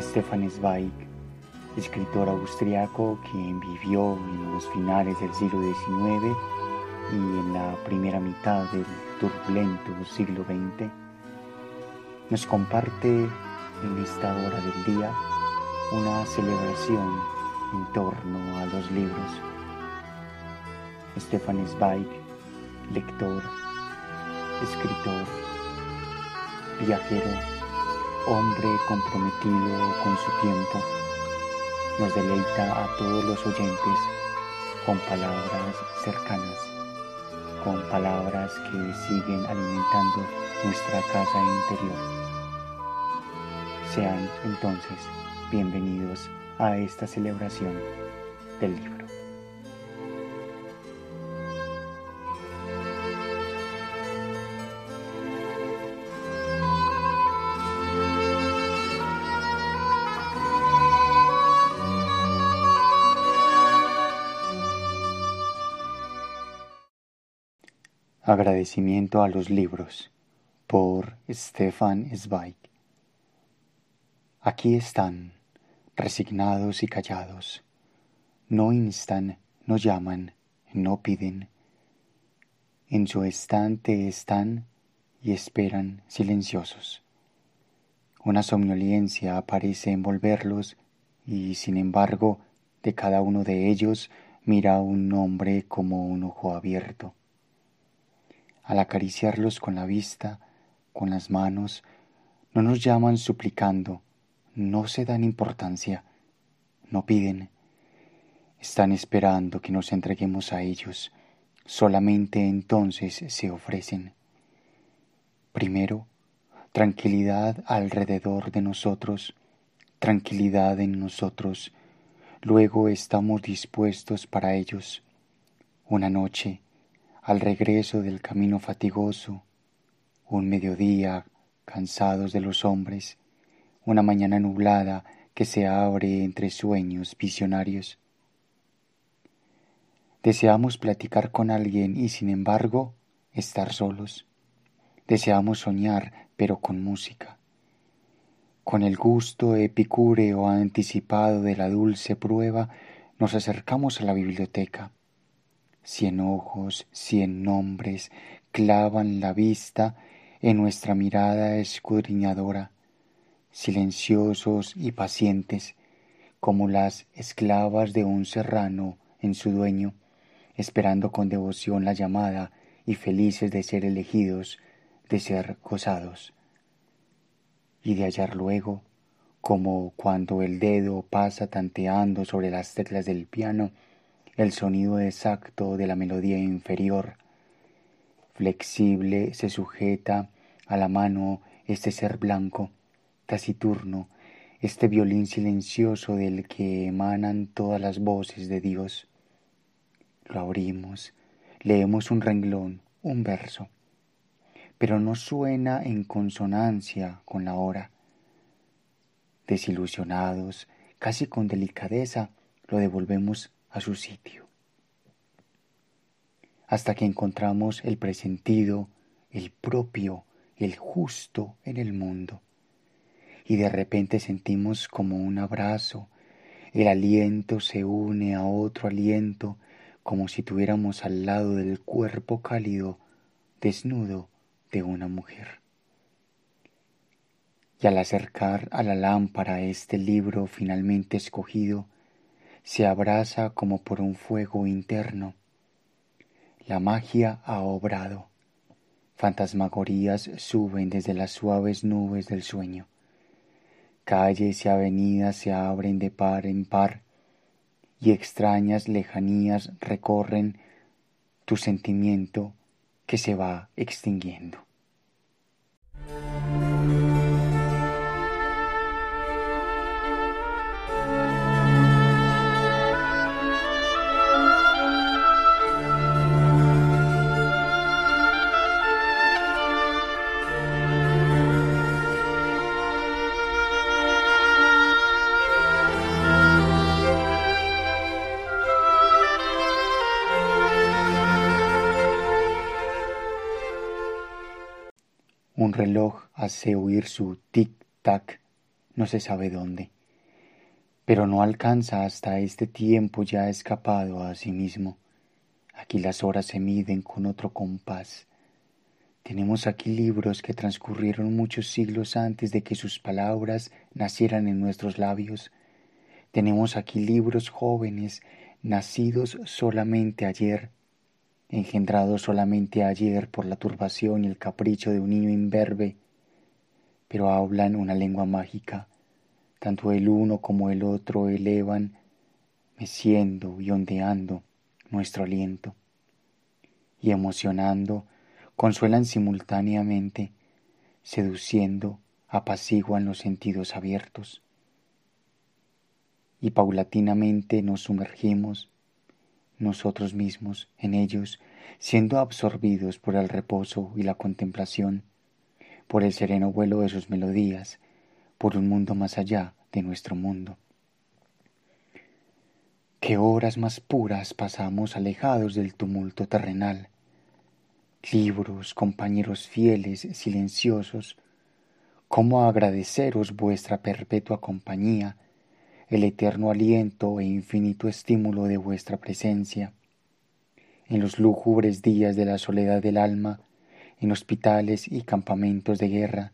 Stefan Zweig, escritor austriaco quien vivió en los finales del siglo XIX y en la primera mitad del turbulento siglo XX, nos comparte en esta hora del día una celebración en torno a los libros. Stefan Zweig, lector, escritor, viajero, hombre comprometido con su tiempo, nos deleita a todos los oyentes con palabras cercanas, con palabras que siguen alimentando nuestra casa interior. Sean entonces bienvenidos a esta celebración del libro. Agradecimiento a los libros por Stefan Zweig. Aquí están, resignados y callados. No instan, no llaman, no piden. En su estante están y esperan silenciosos. Una somnolencia parece envolverlos y, sin embargo, de cada uno de ellos mira un hombre como un ojo abierto al acariciarlos con la vista, con las manos, no nos llaman suplicando, no se dan importancia, no piden, están esperando que nos entreguemos a ellos, solamente entonces se ofrecen. Primero, tranquilidad alrededor de nosotros, tranquilidad en nosotros, luego estamos dispuestos para ellos. Una noche, al regreso del camino fatigoso, un mediodía cansados de los hombres, una mañana nublada que se abre entre sueños visionarios. Deseamos platicar con alguien y sin embargo estar solos. Deseamos soñar pero con música. Con el gusto epicúreo anticipado de la dulce prueba nos acercamos a la biblioteca Cien ojos, cien nombres clavan la vista en nuestra mirada escudriñadora, silenciosos y pacientes, como las esclavas de un serrano en su dueño, esperando con devoción la llamada y felices de ser elegidos, de ser gozados. Y de hallar luego, como cuando el dedo pasa tanteando sobre las teclas del piano, el sonido exacto de la melodía inferior. Flexible se sujeta a la mano este ser blanco, taciturno, este violín silencioso del que emanan todas las voces de Dios. Lo abrimos, leemos un renglón, un verso, pero no suena en consonancia con la hora. Desilusionados, casi con delicadeza, lo devolvemos a su sitio. Hasta que encontramos el presentido, el propio, el justo en el mundo. Y de repente sentimos como un abrazo, el aliento se une a otro aliento, como si tuviéramos al lado del cuerpo cálido, desnudo de una mujer. Y al acercar a la lámpara este libro finalmente escogido, se abraza como por un fuego interno. La magia ha obrado. Fantasmagorías suben desde las suaves nubes del sueño. Calles y avenidas se abren de par en par y extrañas lejanías recorren tu sentimiento que se va extinguiendo. Un reloj hace oír su tic-tac, no se sabe dónde, pero no alcanza hasta este tiempo ya escapado a sí mismo. Aquí las horas se miden con otro compás. Tenemos aquí libros que transcurrieron muchos siglos antes de que sus palabras nacieran en nuestros labios. Tenemos aquí libros jóvenes, nacidos solamente ayer, engendrados solamente ayer por la turbación y el capricho de un niño imberbe, pero hablan una lengua mágica. Tanto el uno como el otro elevan, meciendo y ondeando nuestro aliento, y emocionando, consuelan simultáneamente, seduciendo, apaciguan los sentidos abiertos. Y paulatinamente nos sumergimos nosotros mismos en ellos, siendo absorbidos por el reposo y la contemplación, por el sereno vuelo de sus melodías, por un mundo más allá de nuestro mundo. Qué horas más puras pasamos alejados del tumulto terrenal. Libros, compañeros fieles, silenciosos, cómo agradeceros vuestra perpetua compañía, el eterno aliento e infinito estímulo de vuestra presencia. En los lúgubres días de la soledad del alma, en hospitales y campamentos de guerra,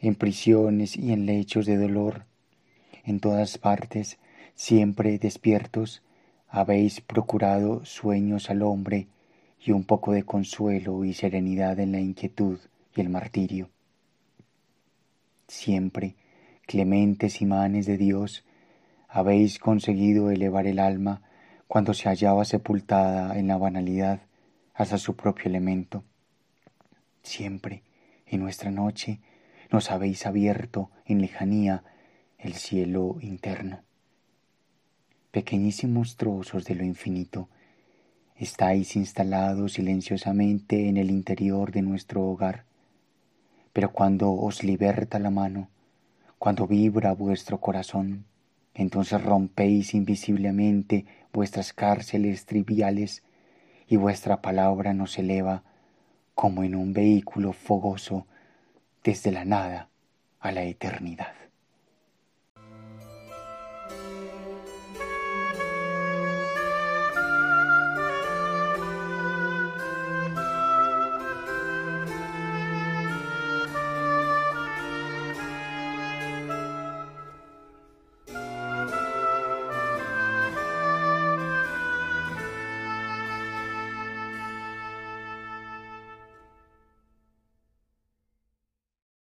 en prisiones y en lechos de dolor, en todas partes, siempre despiertos, habéis procurado sueños al hombre y un poco de consuelo y serenidad en la inquietud y el martirio. Siempre, clementes imanes de Dios, habéis conseguido elevar el alma cuando se hallaba sepultada en la banalidad hasta su propio elemento. Siempre, en nuestra noche, nos habéis abierto en lejanía el cielo interno. Pequeñísimos trozos de lo infinito, estáis instalados silenciosamente en el interior de nuestro hogar, pero cuando os liberta la mano, cuando vibra vuestro corazón, entonces rompéis invisiblemente vuestras cárceles triviales y vuestra palabra nos eleva como en un vehículo fogoso desde la nada a la eternidad.